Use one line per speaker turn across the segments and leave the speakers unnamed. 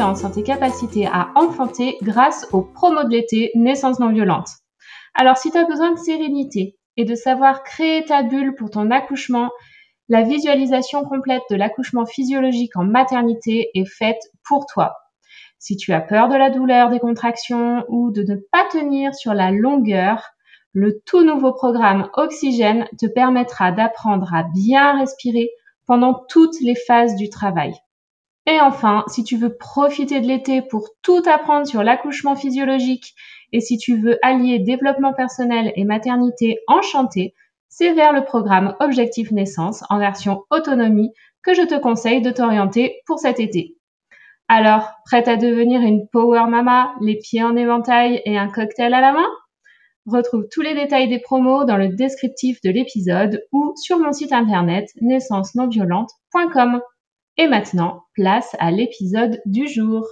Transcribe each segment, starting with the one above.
en tes capacités à enfanter grâce au promo de l'été Naissance non violente. Alors si tu as besoin de sérénité et de savoir créer ta bulle pour ton accouchement, la visualisation complète de l'accouchement physiologique en maternité est faite pour toi. Si tu as peur de la douleur des contractions ou de ne pas tenir sur la longueur, le tout nouveau programme Oxygène te permettra d'apprendre à bien respirer pendant toutes les phases du travail. Et enfin, si tu veux profiter de l'été pour tout apprendre sur l'accouchement physiologique et si tu veux allier développement personnel et maternité enchantée, c'est vers le programme Objectif Naissance en version autonomie que je te conseille de t'orienter pour cet été. Alors, prête à devenir une Power Mama, les pieds en éventail et un cocktail à la main? Retrouve tous les détails des promos dans le descriptif de l'épisode ou sur mon site internet naissance-non-violente.com. Et maintenant, place à l'épisode du jour.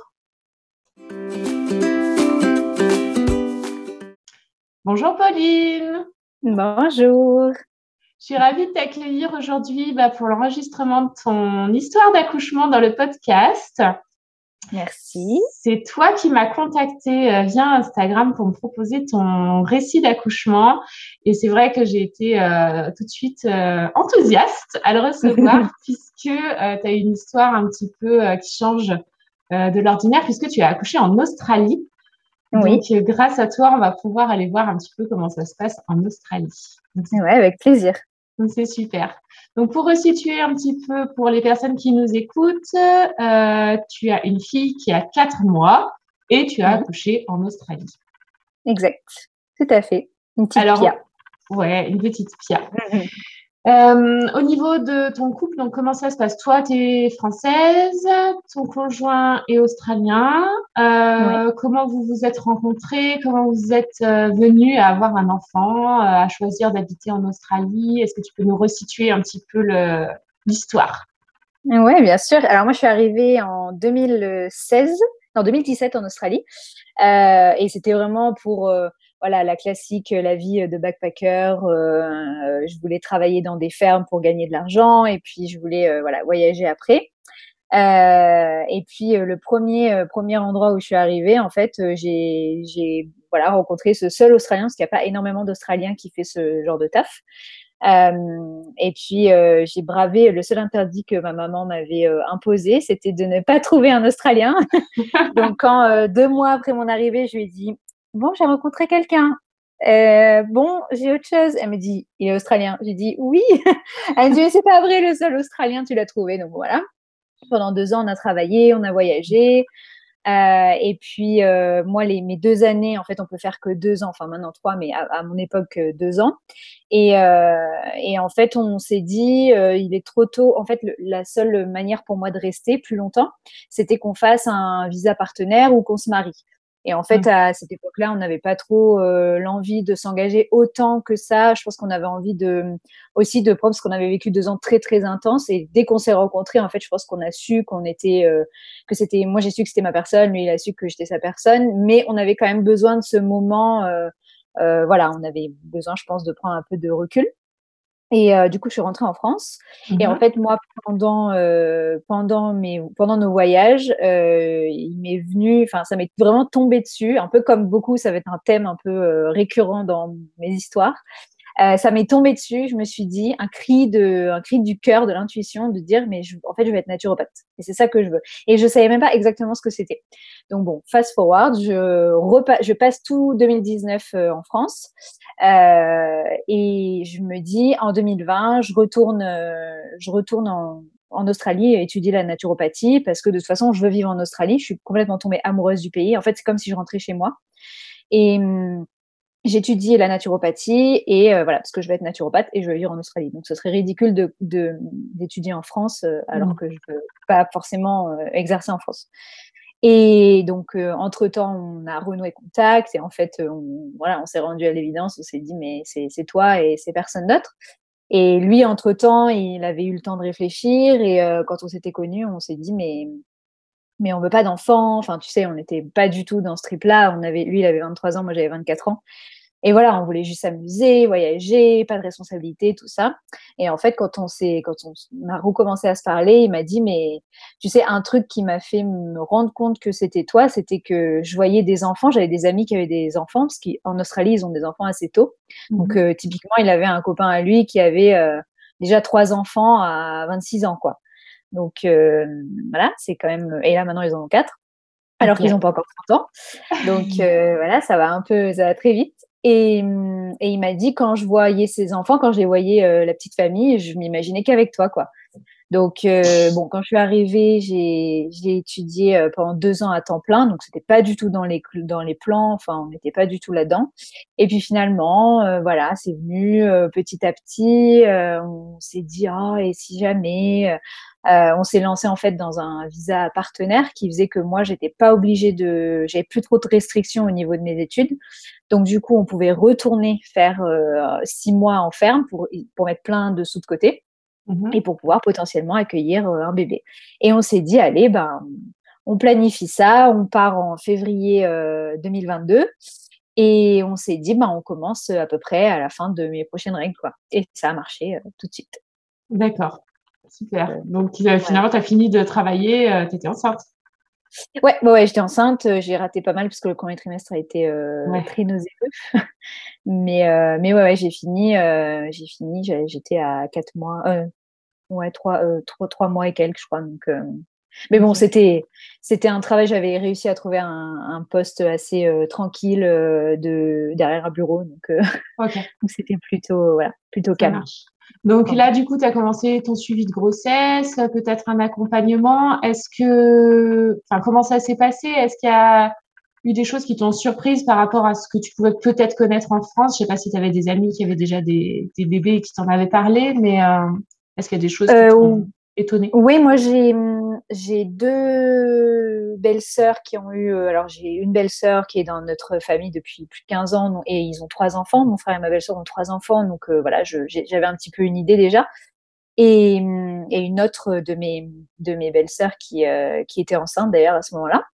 Bonjour Pauline.
Bonjour.
Je suis ravie de t'accueillir aujourd'hui bah, pour l'enregistrement de ton histoire d'accouchement dans le podcast.
Merci.
C'est toi qui m'as contacté euh, via Instagram pour me proposer ton récit d'accouchement. Et c'est vrai que j'ai été euh, tout de suite euh, enthousiaste à le recevoir puisque tu as une histoire un petit peu qui change de l'ordinaire puisque tu as accouché en Australie. Oui. Donc, grâce à toi, on va pouvoir aller voir un petit peu comment ça se passe en Australie.
Oui, avec plaisir.
Donc, c'est super. Donc, pour resituer un petit peu pour les personnes qui nous écoutent, euh, tu as une fille qui a 4 mois et tu as accouché en Australie.
Exact. Tout à fait. Une petite
Alors,
Pia.
Ouais, une petite Pia. Euh, au niveau de ton couple, donc comment ça se passe? Toi, tu es française, ton conjoint est australien. Euh, comment vous vous êtes rencontrés? Comment vous êtes euh, venus à avoir un enfant, à choisir d'habiter en Australie? Est-ce que tu peux nous resituer un petit peu l'histoire?
Oui, bien sûr. Alors moi, je suis arrivée en 2016, en 2017 en Australie, et c'était vraiment pour voilà, la classique, la vie de backpacker. Euh, je voulais travailler dans des fermes pour gagner de l'argent et puis je voulais euh, voilà, voyager après. Euh, et puis le premier, premier endroit où je suis arrivée, en fait, j'ai voilà, rencontré ce seul Australien, parce qu'il n'y a pas énormément d'Australiens qui fait ce genre de taf. et puis j'ai bravé le seul interdit que ma maman m'avait imposé, c'était de ne pas trouver un Australien. Donc quand deux mois après mon arrivée, je lui ai dit Bon, j'ai rencontré quelqu'un. Euh, bon, j'ai autre chose. Elle me dit, il est australien. J'ai dit oui. Elle me dit, c'est pas vrai, le seul australien, tu l'as trouvé. Donc voilà. Pendant deux ans, on a travaillé, on a voyagé. Euh, et puis, euh, moi, les, mes deux années, en fait, on peut faire que deux ans, enfin maintenant trois, mais à, mon époque, deux ans. Et, et en fait, on s'est dit, il est trop tôt. En fait, la seule manière pour moi de rester plus longtemps, c'était qu'on fasse un visa partenaire ou qu'on se marie. Et en fait, mmh. à cette époque-là, on n'avait pas trop euh, l'envie de s'engager autant que ça. Je pense qu'on avait envie de aussi de prendre parce qu'on avait vécu deux ans très très intenses. Et dès qu'on s'est rencontrés, en fait, je pense qu'on a su qu'on était euh, que c'était. Moi, j'ai su que c'était ma personne, lui, il a su que j'étais sa personne. Mais on avait quand même besoin de ce moment. Euh, voilà, on avait besoin, je pense, de prendre un peu de recul. Et euh, du coup, je suis rentrée en France. Et en mmh fait, moi, pendant, euh, pendant, mes, pendant nos voyages, euh, il m'est venu, enfin, ça m'est vraiment tombé dessus, un peu comme beaucoup, ça va être un thème un peu récurrent dans mes histoires. Euh, ça m'est tombé dessus. Je me suis dit un cri de, un cri du cœur, de l'intuition, de dire mais je, en fait je vais être naturopathe et c'est ça que je veux. Et je savais même pas exactement ce que c'était. Donc bon, fast forward, je je passe tout 2019 euh, en France euh, et je me dis en 2020 je retourne, euh, je retourne en, en Australie étudier la naturopathie parce que de toute façon je veux vivre en Australie. Je suis complètement tombée amoureuse du pays. En fait c'est comme si je rentrais chez moi. Et hum, j'étudie la naturopathie et euh, voilà parce que je vais être naturopathe et je vais vivre en Australie. Donc ce serait ridicule de d'étudier en France euh, alors mmh. que je peux pas forcément euh, exercer en France. Et donc entre temps on a renoué contact et en fait on, voilà on s'est rendu à l'évidence, on s'est dit mais c'est toi et c'est personne d'autre. Et lui entre temps il avait eu le temps de réfléchir et quand on s'était connus on s'est dit mais mais on veut pas d'enfants. Enfin, tu sais, on n'était pas du tout dans ce trip-là. On avait, lui, il avait 23 ans, moi j'avais 24 ans. et voilà, on voulait juste s'amuser, voyager, pas de responsabilité, tout ça. Et en fait, quand on s'est, quand on a recommencé à se parler, il m'a dit, mais tu sais, un truc qui m'a fait me rendre compte que c'était toi, c'était que je voyais des enfants, j'avais des amis qui avaient des enfants, parce qu'en Australie, ils ont des enfants assez tôt. Donc, mhm. euh, typiquement, il avait un copain à lui qui avait euh, déjà trois enfants à 26 ans, quoi. Donc, euh, voilà, c'est quand même, et là, maintenant, ils en ont quatre alors qu'ils n'ont pas encore 30 ans. Donc voilà, ça va un peu, ça va très vite. Et, et il m'a dit quand je voyais ses enfants, quand je les voyais euh, la petite famille, je m'imaginais qu'avec toi, quoi. Donc euh, bon, quand je suis arrivée, j'ai étudié euh, pendant deux ans à temps plein, donc c'était pas du tout dans les dans les plans, enfin on n'était pas du tout là-dedans. Et puis finalement, voilà, c'est venu petit à petit. on s'est dit ah et si jamais euh, on s'est lancé en fait dans un visa partenaire qui faisait que moi j'étais pas obligée de, j'avais plus trop de restrictions au niveau de mes études. Donc du coup on pouvait retourner faire euh, six mois en ferme pour pour mettre plein de sous de côté mmh et pour pouvoir potentiellement accueillir un bébé. Et on s'est dit allez ben on planifie ça, on part en février 2022 et on s'est dit ben on commence à peu près à la fin de mes prochaines règles quoi. Et ça a marché tout de suite.
D'accord. Super. Euh, Donc finalement, tu as fini de travailler, euh, tu étais enceinte.
Ouais, ouais, j'étais enceinte. Euh, j'ai raté pas mal parce que le premier trimestre a été très nauséeux. mais mais ouais, j'ai fini. j'ai fini. J'étais à quatre mois. ouais, trois, trois, mois et quelques, je crois. Donc, mais bon, c'était c'était un travail. J'avais réussi à trouver un, un poste assez tranquille de derrière un bureau. Donc, donc c'était plutôt voilà, plutôt calme.
Donc là, du coup, tu as commencé ton suivi de grossesse, peut-être un accompagnement. Est-ce que, enfin, comment ça s'est passé? Est-ce qu'il y a eu des choses qui t'ont surprise par rapport à ce que tu pouvais peut-être connaître en France? Je sais pas si tu avais des amis qui avaient déjà des, bébés et qui t'en avaient parlé, mais euh, est-ce qu'il y a des choses qui euh, t'ont étonné?
Oui, moi j'ai j'ai deux belles-sœurs qui ont eu. Euh, alors j'ai une belle-sœur qui est dans notre famille depuis plus de 15 ans et ils ont trois enfants. Mon frère et ma belle-sœur ont trois enfants, donc euh, voilà, j'avais un petit peu une idée déjà. Et, une autre de mes de mes belles-sœurs qui euh, qui était enceinte d'ailleurs à ce moment-là.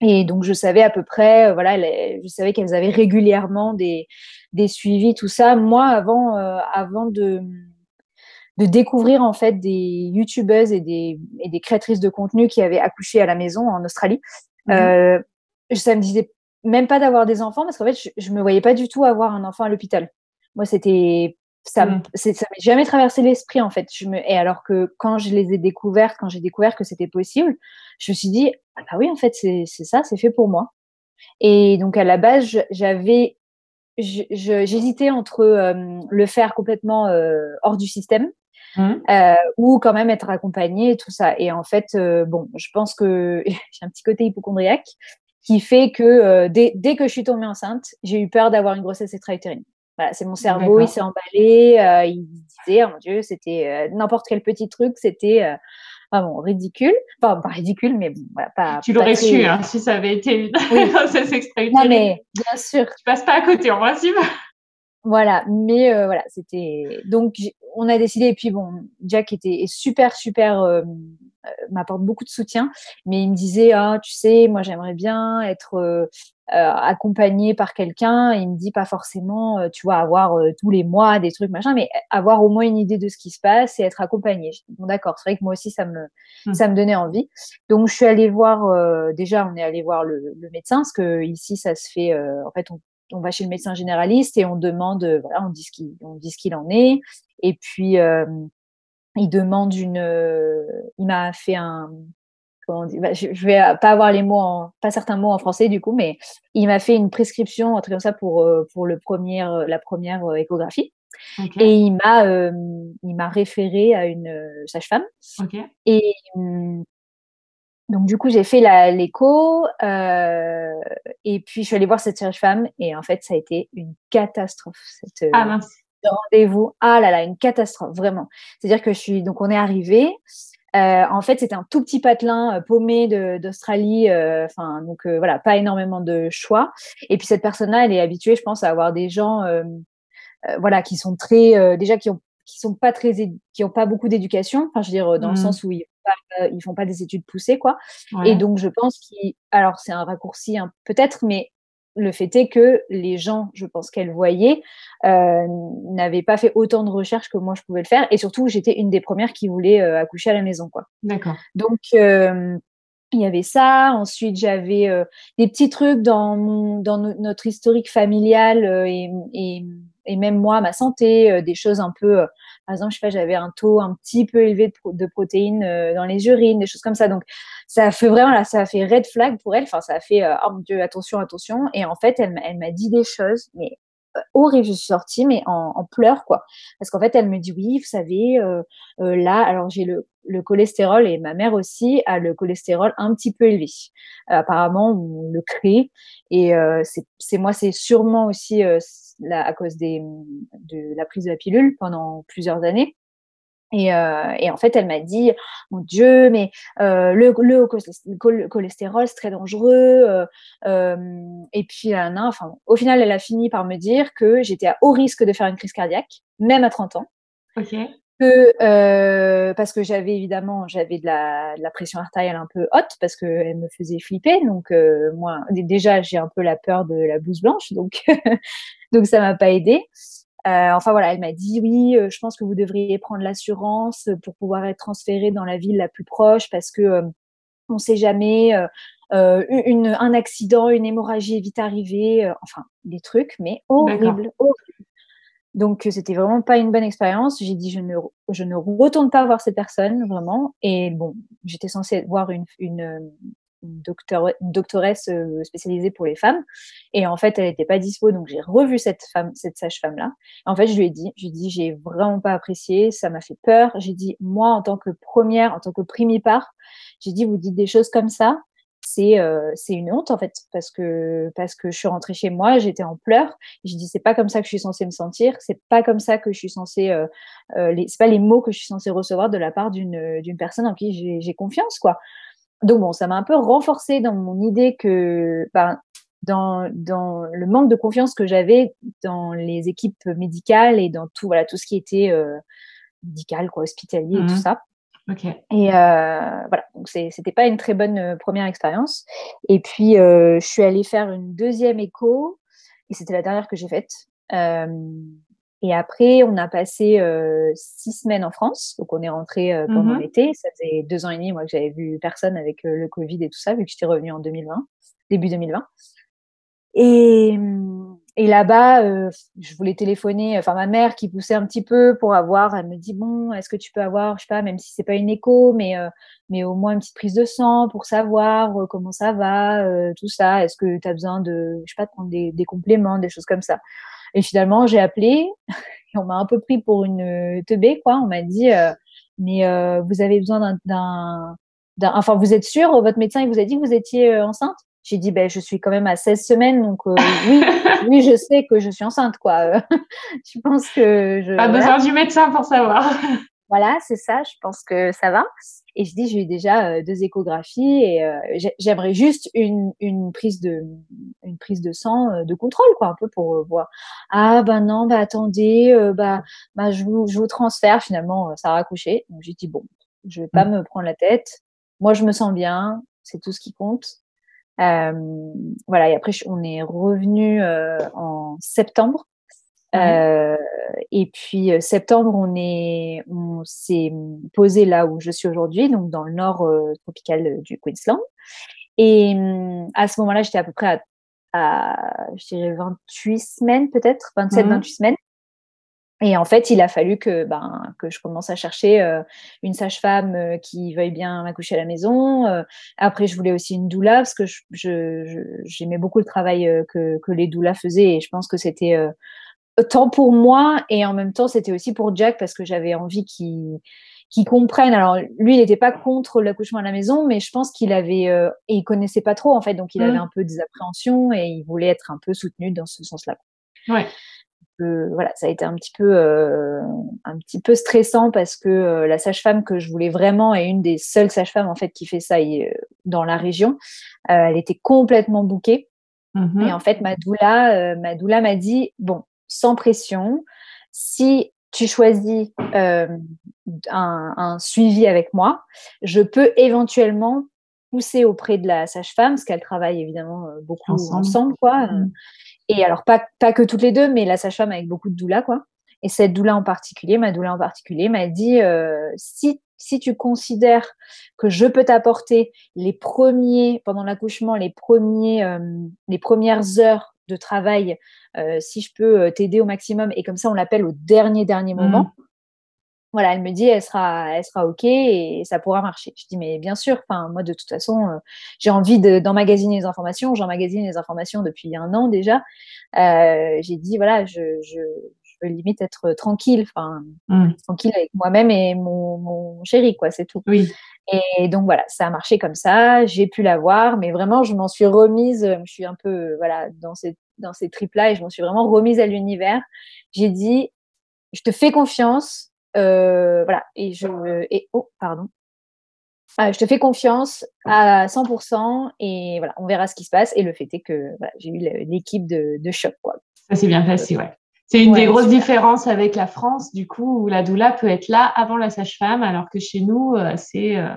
Et donc je savais à peu près, voilà, je savais qu'elles avaient régulièrement des des suivis, tout ça. Moi, avant avant de de découvrir en fait des youtubeuses et des, et des créatrices de contenu qui avaient accouché à la maison en Australie. Mhm. Euh, ça me disait même pas d'avoir des enfants parce qu'en fait je, je, me voyais pas du tout avoir un enfant à l'hôpital. Moi c'était ça ça m'est jamais traversé l'esprit en fait. Je me, et alors que quand je les ai découvertes, quand j'ai découvert que c'était possible, je me suis dit ah bah oui en fait c'est ça, c'est fait pour moi. Et donc à la base j'avais j'hésitais entre euh, le faire complètement euh, hors du système Mmh. Euh, ou quand même être accompagnée et tout ça. Et en fait, euh, bon, je pense que j'ai un petit côté hypochondriaque qui fait que euh, dès, dès, que je suis tombée enceinte, j'ai eu peur d'avoir une grossesse extra-utérine. Voilà, c'est mon cerveau, il s'est emballé, il disait, oh mon Dieu, c'était n'importe quel petit truc, c'était ah bon, ridicule. Enfin, pas ridicule, mais bon, voilà, pas.
Tu l'aurais su, hein, si ça avait été une oui. grossesse extra-utérine.
Non, mais bien sûr.
Tu passes pas à côté, en principe.
Voilà, mais euh, voilà, c'était donc on a décidé et puis bon, Jack était super super euh, euh, m'apporte beaucoup de soutien, mais il me disait ah tu sais moi j'aimerais bien être accompagné par quelqu'un. Il me dit pas forcément tu vois avoir tous les mois des trucs machin, mais avoir au moins une idée de ce qui se passe et être accompagné. Bon d'accord, c'est vrai que moi aussi ça me mmh. ça me donnait envie. Donc je suis allée voir déjà on est allé voir le, le, médecin parce que ici ça se fait en fait on on va chez le médecin généraliste et on demande, euh, voilà, on dit ce qu'il, on dit ce qu'il en est. Et puis, euh, il demande une, euh, il m'a fait un, comment on dit, bah, je, vais pas avoir les mots, en, pas certains mots en français du coup, mais il m'a fait une prescription, un truc comme ça pour pour le premier, la première échographie. Et il m'a, il m'a référé à une sage-femme. Et hum, donc du coup, j'ai fait l'écho euh, et puis je suis allée voir cette sage-femme et en fait, ça a été une catastrophe. Cette,
ah mince.
rendez-vous. Ah là là, une catastrophe vraiment. C'est-à-dire que je suis donc on est arrivé. Euh, en fait, c'était un tout petit patelin euh, paumé d'Australie. Euh, enfin, donc euh, voilà, pas énormément de choix. Et puis cette personne-là, elle est habituée, je pense, à avoir des gens, voilà, qui sont très, déjà qui ont qui sont pas très qui ont pas beaucoup d'éducation enfin je veux dire dans le mmh. sens où ils euh, ils font pas des études poussées quoi et donc je pense qu'ils alors c'est un raccourci hein, peut-être mais le fait est que les gens, je pense qu'elle voyait, euh, n'avaient pas fait autant de recherches que moi je pouvais le faire. Et surtout, j'étais une des premières qui voulait euh, accoucher à la maison. quoi.
D'accord.
Donc, euh, il y avait ça. Ensuite, j'avais des petits trucs dans, mon, dans notre historique familial et, et, et, même moi, ma santé, euh, des choses un peu. par exemple, je sais pas, j'avais un taux un petit peu élevé de, protéines dans les urines, des choses comme ça. Donc, ça a fait vraiment là, ça a fait red flag pour elle. Enfin, ça a fait oh mon dieu, attention, attention. Et en fait, elle, elle m'a dit des choses, mais horrible. Je suis sortie, mais en, en pleurs, quoi. Parce qu'en fait, elle me dit oui, vous savez, euh, euh, là, alors j'ai le, le, cholestérol et ma mère aussi a le cholestérol un petit peu élevé. Euh, apparemment, on le crée et euh, c'est moi, c'est sûrement aussi euh, la, à cause des, de la prise de la pilule pendant plusieurs années. Et, euh, et, en fait, elle m'a dit, mon Dieu, mais euh, le, le, cholestérol, c'est très dangereux. Euh, euh et puis, euh, non, enfin, au final, elle a fini par me dire que j'étais à haut risque de faire une crise cardiaque, même à 30 ans.
Ok.
Que, euh, parce que j'avais évidemment, j'avais de la, de la, pression artérielle un peu haute parce qu'elle me faisait flipper. Donc, moi, déjà, j'ai un peu la peur de la blouse blanche, donc, donc ça m'a pas aidé. Euh, enfin voilà, elle m'a dit oui, euh, je pense que vous devriez prendre l'assurance pour pouvoir être transféré dans la ville la plus proche parce que euh, on ne sait jamais, euh, une, un accident, une hémorragie est vite arrivée, enfin des trucs, mais horrible, horrible. Donc c'était vraiment pas une bonne expérience. J'ai dit je ne je ne retourne pas voir cette personne vraiment. Et bon, j'étais censée voir une une, docteur, doctoresse euh, spécialisée pour les femmes. Et en fait, elle n'était pas dispo, donc j'ai revu cette femme, cette sage-femme-là. En fait, je lui ai dit, je lui ai dit, j'ai vraiment pas apprécié, ça m'a fait peur. J'ai dit, moi, en tant que première, en tant que primipare, j'ai dit, vous dites des choses comme ça, c'est euh, une honte en fait parce que parce que je suis rentrée chez moi j'étais en pleurs j'ai dit c'est pas comme ça que je suis censée me sentir c'est pas comme ça que je suis censée euh, euh, c'est pas les mots que je suis censée recevoir de la part d'une d'une personne en qui j'ai confiance quoi donc bon, ça m'a un peu renforcé dans mon idée que ben, dans, dans le manque de confiance que j'avais dans les équipes médicales et dans tout voilà tout ce qui était euh, médical quoi hospitalier et tout mmh ça.
Okay.
Et euh, voilà, donc c'était pas une très bonne euh, première expérience. Et puis euh, je suis allée faire une deuxième écho et c'était la dernière que j'ai faite. Et après, on a passé euh, six semaines en France. Donc, on est rentré euh, pendant mmh l'été. Ça faisait deux ans et demi, moi, que j'avais vu personne avec euh, le Covid et tout ça, vu que j'étais revenue en 2020, début 2020. Et, et là-bas, euh, je voulais téléphoner, enfin, ma mère qui poussait un petit peu pour avoir, elle me dit, bon, est-ce que tu peux avoir, je sais pas, même si c'est pas une écho, mais, euh, mais au moins une petite prise de sang pour savoir comment ça va, tout ça. Est-ce que tu as besoin de, je sais pas, de prendre des, des compléments, des choses comme ça. Et finalement, j'ai appelé et on m'a un peu pris pour une teubée, quoi. On m'a dit, euh, mais euh, vous avez besoin d'un, enfin, vous êtes sûr, votre médecin il vous a dit que vous étiez euh, enceinte? J'ai dit, ben, je suis quand même à 16 semaines, donc euh, oui, oui, je sais que je suis enceinte, quoi. je pense que je.
Pas besoin du médecin pour savoir.
Voilà, c'est ça. Je pense que ça va. Et je dis, j'ai eu déjà euh, deux échographies et euh, j'aimerais juste une, une prise de une prise de sang euh, de contrôle, quoi, un peu pour voir. Ah ben non, bah attendez, euh, bah, bah je vous, je vous transfère. Finalement, ça a raccroché. Donc j'ai dit bon, je vais pas mmh. me prendre la tête. Moi, je me sens bien. C'est tout ce qui compte. voilà. Et après, on est revenu en septembre euh, et puis euh, septembre, on est, on s'est posé là où je suis aujourd'hui, donc dans le nord euh, tropical du Queensland. Et à ce moment-là, j'étais à peu près à, à, je dirais 28 semaines peut-être, 27, mmh. 28 semaines. Et en fait, il a fallu que, ben, que je commence à chercher euh, une sage-femme euh, qui veuille bien m'accoucher à la maison. Euh, après, je voulais aussi une doula parce que j'aimais je, je, beaucoup le travail que, que les doulas faisaient et je pense que c'était tant pour moi et en même temps c'était aussi pour Jack parce que j'avais envie qu'il qu'il comprenne. Alors lui, il n'était pas contre l'accouchement à la maison, mais je pense qu'il avait euh, et il connaissait pas trop en fait, donc il avait mmh. un peu des appréhensions et il voulait être un peu soutenu dans ce sens-là.
Ouais.
Euh, voilà, ça a été un petit peu euh, un petit peu stressant parce que euh, la sage-femme que je voulais vraiment est une des seules sages-femmes en fait qui fait ça dans la région. elle était complètement bouquée. Mmh. Et en fait, ma doula, ma doula m'a dit bon, sans pression. Si tu choisis euh, un, un, suivi avec moi, je peux éventuellement poussé auprès de la sage-femme, parce qu'elles travaillent évidemment beaucoup ensemble, quoi. Mmh. Et alors, pas, pas que toutes les deux, mais la sage-femme avec beaucoup de doula, quoi. Et cette doula en particulier, ma doula en particulier, m'a dit si si tu considères que je peux t'apporter les premiers, pendant l'accouchement, les, premiers, euh, les premières heures de travail, euh, si je peux euh, t'aider au maximum, et comme ça on l'appelle au dernier, dernier mmh. moment, voilà, elle me dit, elle sera, elle sera OK et ça pourra marcher. Je dis, mais bien sûr, enfin, moi, de toute façon, j'ai envie d'emmagasiner les informations. J'emmagasine les informations depuis un an déjà. j'ai dit, voilà, je, je, limite être tranquille, enfin mmh. tranquille avec moi-même et mon, chéri, quoi, c'est tout.
Oui.
Et donc voilà, ça a marché comme ça. J'ai pu la voir, mais vraiment, je m'en suis remise. Je suis un peu voilà dans ces dans ces tripes là et je m'en suis vraiment remise à l'univers. J'ai dit, je te fais confiance, euh, voilà. Et je et oh pardon. Ah, je te fais confiance à 100% et voilà, on verra ce qui se passe. Et le fait est que voilà, j'ai eu l'équipe de, de choc. Quoi.
Ça s'est bien passé, ouais. C'est une des grosses différences avec la France, du coup, où la doula peut être là avant la sage-femme, alors que chez nous, euh, c'est euh,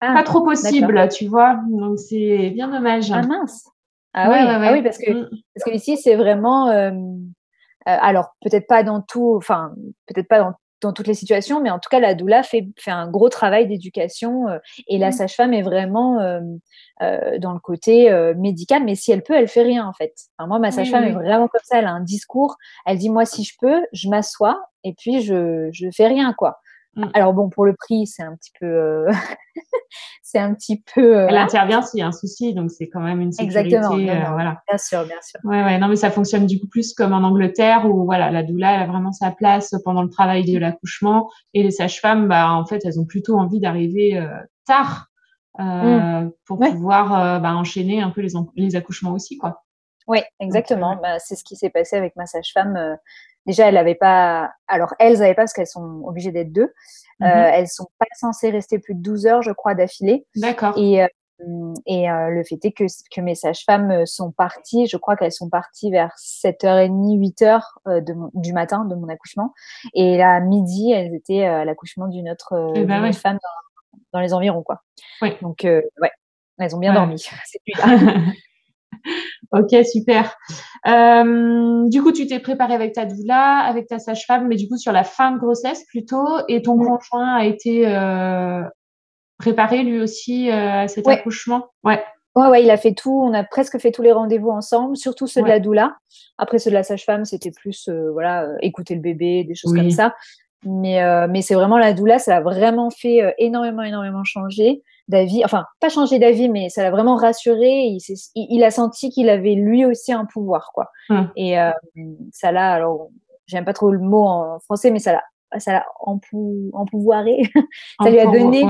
ah, pas trop possible, tu vois. Donc c'est bien dommage.
Ah mince. Ah, oui, ah oui, parce que, mm. parce que ici, c'est vraiment. Euh, alors, peut-être pas dans tout, enfin, peut-être pas dans dans toutes les situations, mais en tout cas, la doula fait, fait un gros travail d'éducation euh, et la mmh. sage-femme est vraiment euh, euh, dans le côté médical, mais si elle peut, elle fait rien en fait. moi, ma sage-femme est vraiment comme ça, elle a un discours, elle dit moi, si je peux, je m'assois et puis je, je fais rien quoi. Mmh. Alors bon, pour le prix, c'est un petit peu, euh, c'est un petit peu.
Euh, Elle intervient s'il y a un souci, donc c'est quand même une sécurité.
Exactement. Euh, voilà. Bien sûr, bien sûr.
Ouais, ouais. Non, mais ça fonctionne du coup plus comme en Angleterre où voilà, la doula elle a vraiment sa place pendant le travail de l'accouchement et les sages-femmes, bah en fait, elles ont plutôt envie d'arriver tard mmh. pour pouvoir bah, enchaîner un peu les, les accouchements aussi, quoi.
Oui, exactement. bah, c'est ce qui s'est passé avec ma sage-femme déjà, elles n'avaient pas. Alors, elles n'avaient pas parce qu'elles sont obligées d'être deux. Euh, mhm. elles sont pas censées rester plus de 12 heures, je crois, d'affilée.
D'accord.
Et, euh, et euh, le fait est que, que mes sages-femmes sont parties, je crois qu'elles sont parties vers 7h30, 8h de du matin de mon accouchement. Et à midi, elles étaient à l'accouchement d'une autre, eh ben femme dans, les environs. Quoi.
Ouais.
Donc, ouais, elles ont bien dormi.
Ok, super. Euh, du coup, tu t'es préparée avec ta doula, avec ta sage-femme, mais du coup sur la fin de grossesse plutôt, et ton conjoint a été euh, préparé lui aussi euh, à cet accouchement?
Ouais. Ouais, ouais, il a fait tout. On a presque fait tous les rendez-vous ensemble, surtout ceux de la doula. Après ceux de la sage-femme, c'était plus voilà écouter le bébé, des choses comme ça. Mais mais c'est vraiment la doula, ça a vraiment fait énormément énormément changer d'avis, enfin pas changer d'avis, mais ça l'a vraiment rassuré. Il, il, a senti qu'il avait lui aussi un pouvoir, quoi. Hum. Et euh, ça l'a, alors j'aime pas trop le mot en français, mais ça l'a, ça l'a empou, empouvoiré. ça lui a donné,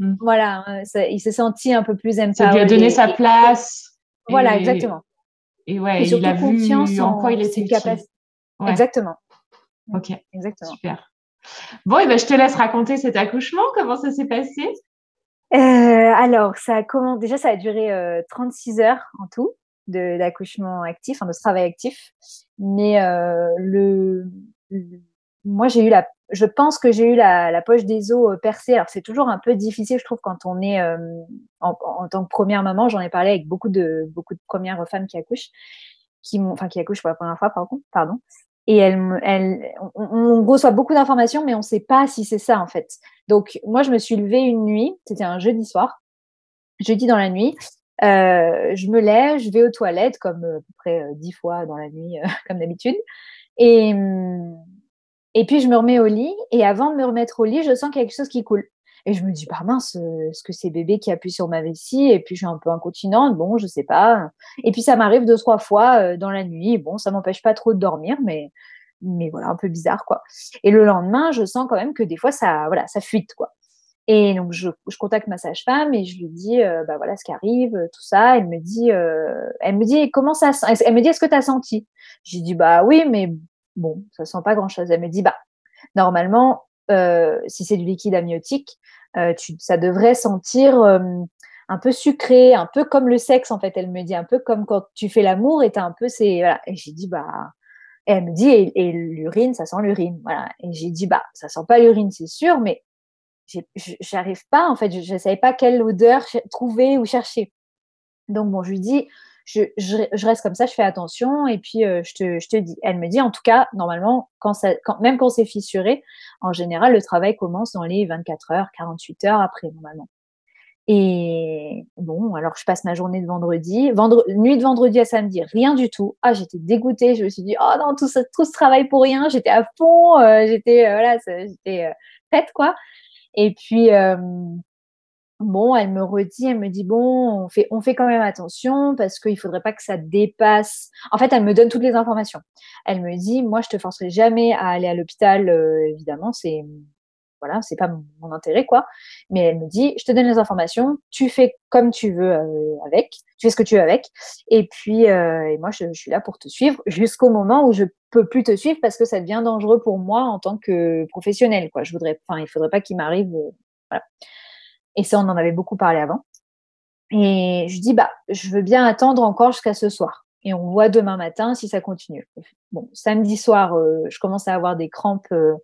hum. voilà, il s'est senti un peu plus empowered.
Ça lui a donné sa place.
Voilà, exactement.
Et ouais, il a vu en, quoi il était capable.
Exactement.
Ok. Exactement. Super. Bon, et ben, je te laisse raconter cet accouchement. Comment ça s'est passé?
Alors, ça a déjà, ça a duré 36 euh, heures en tout d'accouchement actif, enfin, de travail actif. Mais euh, le, moi, j'ai eu la, je pense que j'ai eu la, poche des os percée. Alors, c'est toujours un peu difficile, je trouve, quand on est en, tant que première maman. J'en ai parlé avec beaucoup de, beaucoup de premières femmes qui accouchent, qui, enfin, qui accouchent pour la première fois, pardon. pardon et elle, elle, on, reçoit beaucoup d'informations, mais on ne sait pas si c'est ça en fait. Donc moi, je me suis levée une nuit, c'était un jeudi soir, jeudi dans la nuit. Euh, je me lève, je vais aux toilettes comme euh, à peu près euh, dix fois dans la nuit, comme d'habitude. Et, et puis je me remets au lit. Et avant de me remettre au lit, je sens quelque chose qui coule. Et je me dis, bah mince, est-ce que c'est bébé qui appuie sur ma vessie? Et puis je suis un peu incontinente, bon, je sais pas. Et puis ça m'arrive deux, trois fois euh, dans la nuit. Bon, ça m'empêche pas trop de dormir, mais, mais voilà, un peu bizarre, quoi. Et le lendemain, je sens quand même que des fois, ça, voilà, ça fuite, quoi. Et donc, je, je contacte ma sage-femme et je lui dis, euh, bah voilà ce qui arrive, tout ça. Elle me dit, euh, elle me dit, comment ça Elle me dit, est-ce que tu as senti J'ai dit, bah oui, mais bon, ça sent pas grand-chose. Elle me dit, bah, normalement, euh, si c'est du liquide amniotique, euh, ça devrait sentir euh, un peu sucré, un peu comme le sexe en fait. Elle me dit un peu comme quand tu fais l'amour et t'as un peu voilà. Et j'ai dit bah et elle me dit et, l'urine ça sent l'urine voilà. Et j'ai dit bah ça sent pas l'urine c'est sûr mais j'arrive pas, en fait, je ne savais pas quelle odeur trouver ou chercher. Donc, bon, je lui dis, je, je, reste comme ça, je fais attention et puis euh, je, te, je, te, dis. Elle me dit, en tout cas, normalement, quand ça, quand, même quand c'est fissuré, en général, le travail commence dans les 24 heures, 48 heures après, normalement. Et bon, alors je passe ma journée de vendredi, nuit de vendredi à samedi, rien du tout. Ah, j'étais dégoûtée. Je me suis dit, oh non, tout, ce, tout ce travail pour rien. J'étais à fond, euh, j'étais euh, voilà, j'étais prête quoi. Et puis bon, elle me redit, elle me dit bon, on fait, on fait quand même attention parce qu'il faudrait pas que ça dépasse. En fait, elle me donne toutes les informations. Elle me dit, moi, je te forcerai jamais à aller à l'hôpital, euh, évidemment, c'est voilà, c'est pas mon, intérêt quoi. Mais elle me dit, je te donne les informations, tu fais comme tu veux euh, avec, tu fais ce que tu veux avec, et puis euh, et moi, je, suis là pour te suivre jusqu'au moment où je peux plus te suivre parce que ça devient dangereux pour moi en tant que professionnel quoi. Je voudrais, enfin, il faudrait pas qu'il m'arrive, voilà. Et ça, on en avait beaucoup parlé avant. Et je dis, bah, je veux bien attendre encore jusqu'à ce soir. Et on voit demain matin si ça continue. Bon, samedi soir, euh, je commence à avoir des crampes euh,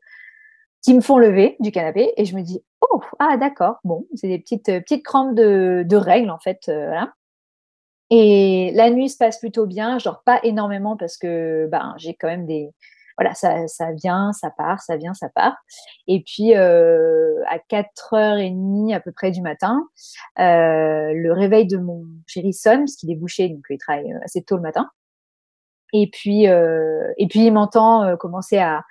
qui me font lever du canapé et je me dis, oh, ah d'accord, bon, c'est des petites, euh, petites crampes de, règles en fait. Et la nuit se passe plutôt bien. Je dors pas énormément parce que ben, j'ai quand même des, voilà, ça, ça, vient, ça part, ça vient, ça part. Et puis euh, à 4h30 à peu près du matin, euh, le réveil de mon chéri sonne parce qu'il est bouché, donc il travaille euh, assez tôt le matin. Et puis, et puis il m'entend commencer à,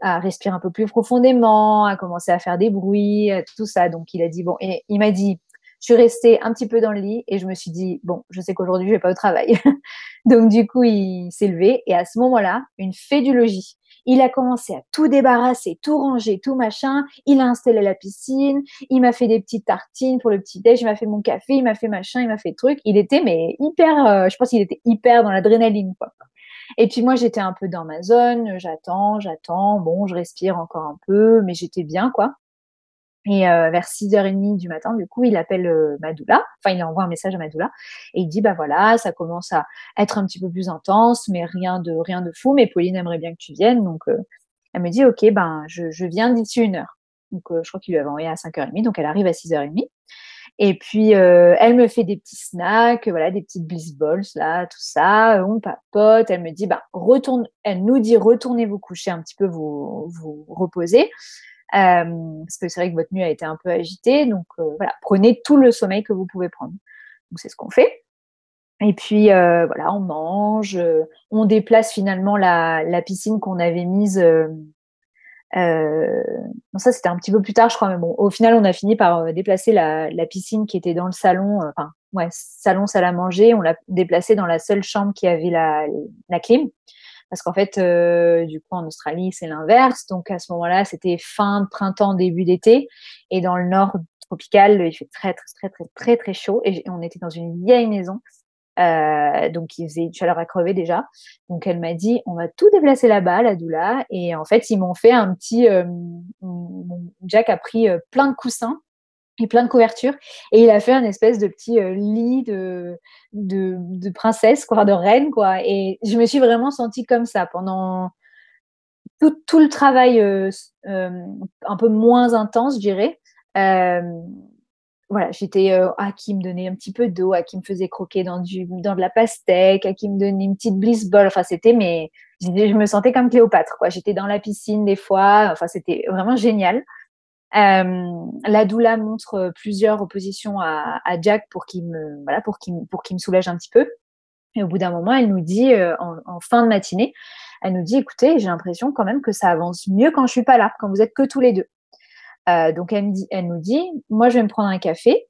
à respirer un peu plus profondément, à commencer à faire des bruits, tout ça. Donc il a dit bon, et il m'a dit je suis restée un petit peu dans le lit et je me suis dit, bon, je sais qu'aujourd'hui, je vais pas au travail. Donc, du coup, il s'est levé et à ce moment-là, une fée du logis. Il a commencé à tout débarrasser, tout ranger, tout machin. Il a installé la piscine. Il m'a fait des petites tartines pour le petit déj. Il m'a fait mon café. Il m'a fait machin. Il m'a fait truc. Il était, mais hyper, euh, je pense qu'il était hyper dans l'adrénaline, quoi. Et puis moi, j'étais un peu dans ma zone. J'attends, j'attends. Bon, je respire encore un peu, mais j'étais bien, quoi. Et euh, vers 6h30 du matin, du coup, il appelle euh, Madoula, enfin, il envoie un message à Madoula, et il dit, bah voilà, ça commence à être un petit peu plus intense, mais rien de, rien de fou, mais Pauline aimerait bien que tu viennes. Donc, euh, elle me dit, ok, ben, je, je viens d'ici une heure. Donc, je crois qu'il lui avait envoyé à 5h30, donc elle arrive à 6h30. Et puis, elle me fait des petits snacks, voilà, des petites bliss balls, là, tout ça. On papote. Elle me dit, bah, retourne, elle nous dit, retournez vous coucher un petit peu, vous, vous reposer. Euh, parce que c'est vrai que votre nuit a été un peu agitée. Donc euh, voilà, prenez tout le sommeil que vous pouvez prendre. Donc c'est ce qu'on fait. Et puis euh, voilà, on mange, on déplace finalement la, la piscine qu'on avait mise. Euh, non, ça c'était un petit peu plus tard, je crois, mais bon, au final, on a fini par déplacer la, la, piscine qui était dans le salon, enfin, ouais, salon, salle à manger, on l'a déplacée dans la seule chambre qui avait la, la clim parce qu'en fait, euh, du coup, en Australie, c'est l'inverse. Donc à ce moment-là, c'était fin printemps, début d'été, et dans le nord tropical, il fait très très très très très très chaud, et on était dans une vieille maison. Euh, donc il faisait une chaleur à crever déjà. Donc elle m'a dit on va tout déplacer là-bas, la doula. Et en fait ils m'ont fait un petit. Euh, Jack a pris euh, plein de coussins et plein de couvertures. Et il a fait un espèce de petit euh, lit de, princesse, quoi, de reine, quoi. Et je me suis vraiment sentie comme ça pendant tout, le travail euh, euh, un peu moins intense, je dirais. voilà, j'étais à qui me donnait un petit peu d'eau, à qui me faisait croquer dans, du, dans de la pastèque, à qui me donnait une petite bliss ball. Enfin, c'était, mais je me sentais comme Cléopâtre, quoi. J'étais dans la piscine des fois. Enfin, c'était vraiment génial. Euh, la doula montre plusieurs oppositions à, Jack pour qu'il me, voilà, pour qu'il pour qu'il me soulage un petit peu. Et au bout d'un moment, elle nous dit, euh, en, en, fin de matinée, elle nous dit, écoutez, j'ai l'impression quand même que ça avance mieux quand je suis pas là, quand vous êtes que tous les deux. Euh, donc elle, me dit, elle nous dit, moi je vais me prendre un café,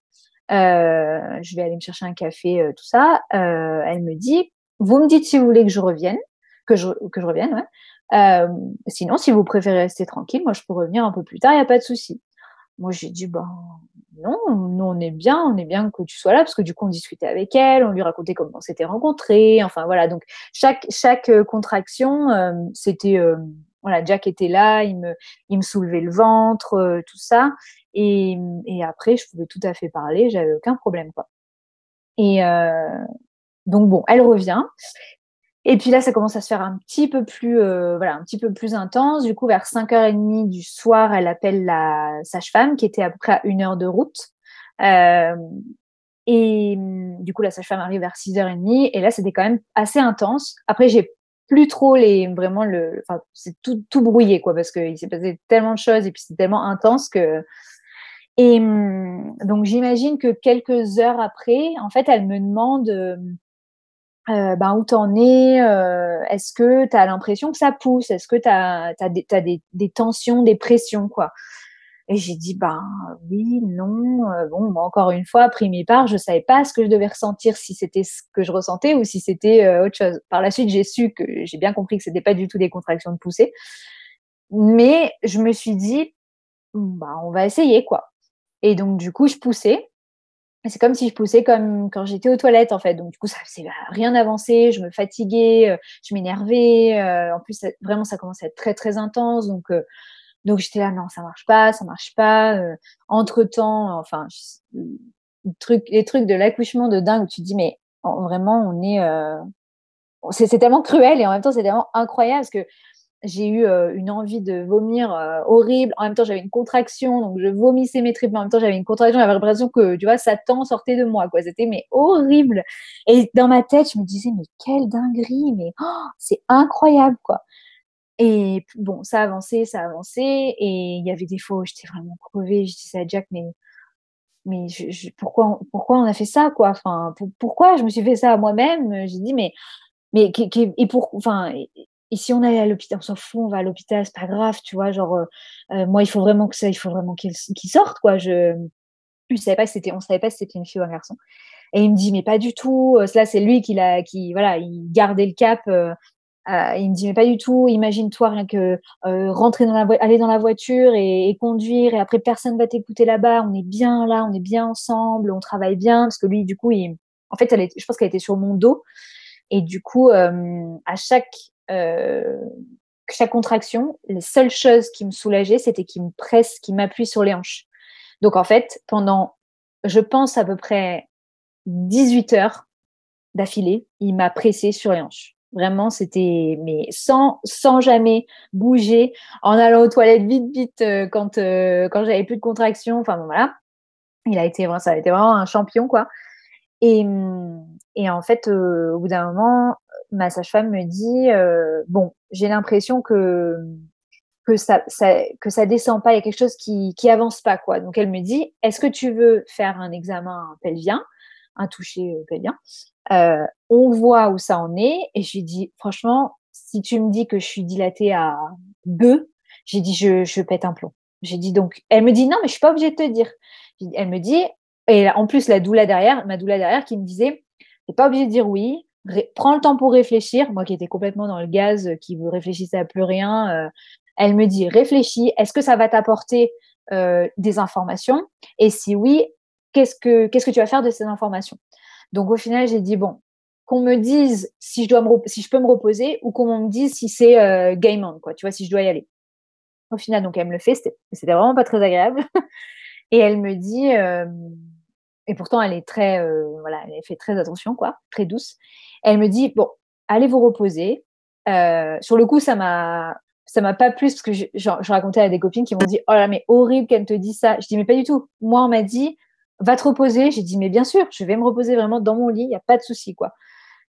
euh, je vais aller me chercher un café, euh, tout ça. Euh, elle me dit, vous me dites si vous voulez que je revienne, que je, que je revienne, ouais. Euh, sinon, si vous préférez rester tranquille, moi, je peux revenir un peu plus tard, il n'y a pas de souci. Moi, j'ai dit, ben non, nous, on est bien, on est bien que tu sois là, parce que du coup, on discutait avec elle, on lui racontait comment on s'était rencontrés, enfin voilà. Donc, chaque, chaque euh, contraction, euh, c'était, euh, voilà, Jack était là, il me, il me soulevait le ventre, tout ça. Et, et après, je pouvais tout à fait parler, j'avais aucun problème, quoi. Et donc, bon, elle revient. Et puis là, ça commence à se faire un petit peu plus, euh, voilà, un petit peu plus intense. Du coup, vers 5h30 du soir, elle appelle la sage-femme qui était à peu près à une heure de route. Euh, et du coup, la sage-femme arrive vers 6h30. Et là, c'était quand même assez intense. Après, j'ai plus trop les, vraiment le, enfin, c'est tout, tout brouillé, quoi, parce qu'il s'est passé tellement de choses et puis c'est tellement intense que, et donc, j'imagine que quelques heures après, en fait, elle me demande, euh, ben, où t'en es euh, Est-ce que tu as l'impression que ça pousse? Est-ce que tu as, des, des, des, tensions, des pressions quoi? Et j'ai dit ben oui, non. Euh, bon, encore une fois, pris mes parts, je savais pas ce que je devais ressentir, si c'était ce que je ressentais ou si c'était autre chose. Par la suite, j'ai su que j'ai bien compris que c'était pas du tout des contractions de poussée, mais je me suis dit bah on va essayer quoi. Et donc du coup, je poussais c'est comme si je poussais comme quand j'étais aux toilettes en fait. Donc du coup, ça faisait rien avancé, je me fatiguais, euh, je m'énervais. Euh, en plus, vraiment, ça commençait à être très très intense. Donc euh, donc j'étais là, non, ça marche pas, ça marche pas. entre temps, enfin, les trucs de l'accouchement de dingue tu te dis mais vraiment, on est c'est tellement cruel et en même temps c'est tellement incroyable parce que j'ai eu une envie de vomir horrible. En même temps, j'avais une contraction, donc je vomissais mes tripes. Mais en même temps, j'avais une contraction. J'avais l'impression que, tu vois, Satan sortait de moi, quoi. C'était mais horrible. Et dans ma tête, je me disais, mais quelle dinguerie, mais oh, c'est incroyable, quoi. Et bon, ça avançait, ça avançait. Et il y avait des fois où j'étais vraiment crevée. Je disais à Jack, mais mais pourquoi, pourquoi on a fait ça, quoi? Enfin, pourquoi je me suis fait ça à moi-même? J'ai dit, mais mais et pour, enfin, et si on allait à l'hôpital, on s'en fout, on va à l'hôpital, c'est pas grave, tu vois, genre, euh, euh, moi, il faut vraiment que ça, il faut vraiment qu'il sorte, quoi. Je, je savais pas c'était, on savait pas si c'était une fille ou un garçon. Et il me dit, mais pas du tout, euh, cela, c'est lui qui l'a, qui, voilà, il gardait le cap, il me dit, mais pas du tout, imagine-toi rien que rentrer dans la aller dans la voiture et, conduire, et après, personne va t'écouter là-bas, on est bien là, on est bien ensemble, on travaille bien, parce que lui, du coup, il, en fait, elle je pense qu'elle était sur mon dos. Et du coup, à chaque euh, chaque contraction, les seules choses qui me soulageaient, c'était qu'il me presse, qu'il m'appuie sur les hanches. Donc en fait, pendant, je pense à peu près 18 heures d'affilée, il m'a pressé sur les hanches. Vraiment, c'était mais sans sans jamais bouger, en allant aux toilettes vite vite euh, quand euh, quand j'avais plus de contraction. Enfin voilà, il a été ça a été vraiment un champion quoi. Et et en fait, au bout d'un moment, ma sage-femme me dit euh, bon, j'ai l'impression que que ça, ça, que ça descend pas, il y a quelque chose qui qui avance pas quoi. Donc elle me dit est-ce que tu veux faire un examen pelvien, un toucher euh, pelvien? Euh, On voit où ça en est et je lui dis franchement si tu me dis que je suis dilatée à 2, j'ai dit je, je pète un plomb. J'ai dit donc elle me dit non mais je suis pas obligée de te dire. Elle me dit et en plus la doula derrière, ma doula derrière qui me disait t'es pas obligé de dire oui, prends le temps pour réfléchir. Moi qui étais complètement dans le gaz, euh, qui ne réfléchissait à plus rien, euh, elle me dit réfléchis, est-ce que ça va t'apporter euh, des informations? Et si oui, qu'est-ce que tu vas faire de ces informations? Donc au final, j'ai dit bon, qu'on me dise si je dois me si je peux me reposer ou qu'on me dise si c'est game on quoi, tu vois si je dois y aller. Au final, donc elle me le fait, c'était vraiment pas très agréable. Et elle me dit et pourtant elle est très voilà, elle fait très attention quoi, très douce. Elle me dit bon, allez vous reposer. Euh, sur le coup, ça m'a ça m'a pas plu parce que je, racontais à des copines qui m'ont dit oh là mais horrible qu'elle te dise ça. Je dis mais pas du tout. Moi on m'a dit va te reposer. J'ai dit mais bien sûr, je vais me reposer vraiment dans mon lit, il y a pas de souci quoi.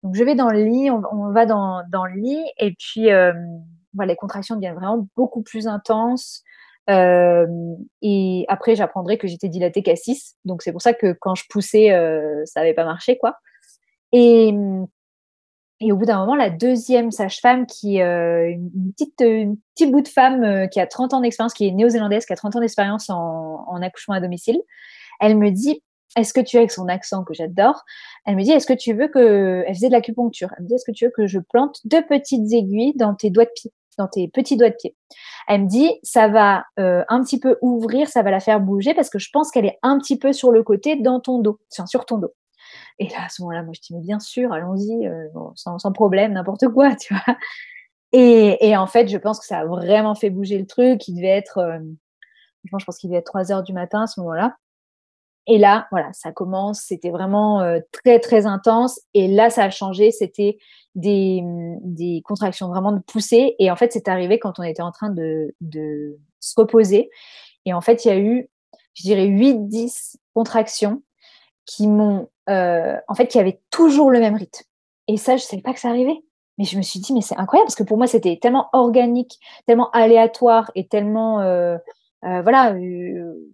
Donc je vais dans le lit, on, va dans, le lit et puis euh, voilà, les contractions deviennent vraiment beaucoup plus intenses. Euh, et après, j'apprendrai que j'étais dilatée qu'à 6. Donc, c'est pour ça que quand je poussais, ça n'avait pas marché, quoi. Et, et au bout d'un moment, la deuxième sage-femme, qui euh, une petite, une petite bout de femme euh, qui a 30 ans d'expérience, qui est néo-zélandaise, qui a 30 ans d'expérience en, en, accouchement à domicile, elle me dit est-ce que tu avec son accent que j'adore? Elle me dit est-ce que tu veux que elle faisait de l'acupuncture. Elle me dit est-ce que tu veux que je plante deux petites aiguilles dans tes doigts de pied, dans tes petits doigts de pied? Elle me dit ça va euh, un petit peu ouvrir, ça va la faire bouger parce que je pense qu'elle est un petit peu sur le côté dans ton dos, sur ton dos. Et là, à ce moment-là, moi, je dis, mais bien sûr, allons-y, euh, sans, problème, n'importe quoi, tu vois. Et, en fait, je pense que ça a vraiment fait bouger le truc. Il devait être, euh, je pense qu'il devait être 3 heures du matin à ce moment-là. Et là, voilà, ça commence, c'était vraiment très, très intense. Et là, ça a changé, c'était des, des, contractions vraiment de poussée. Et en fait, c'est arrivé quand on était en train de, de se reposer. Et en fait, il y a eu, je dirais, 8-10 contractions qui m'ont, euh, en fait, qui avaient toujours le même rythme. Et ça, je savais pas que ça arrivait. Mais je me suis dit, mais c'est incroyable parce que pour moi, c'était tellement organique, tellement aléatoire et tellement, euh, euh, voilà,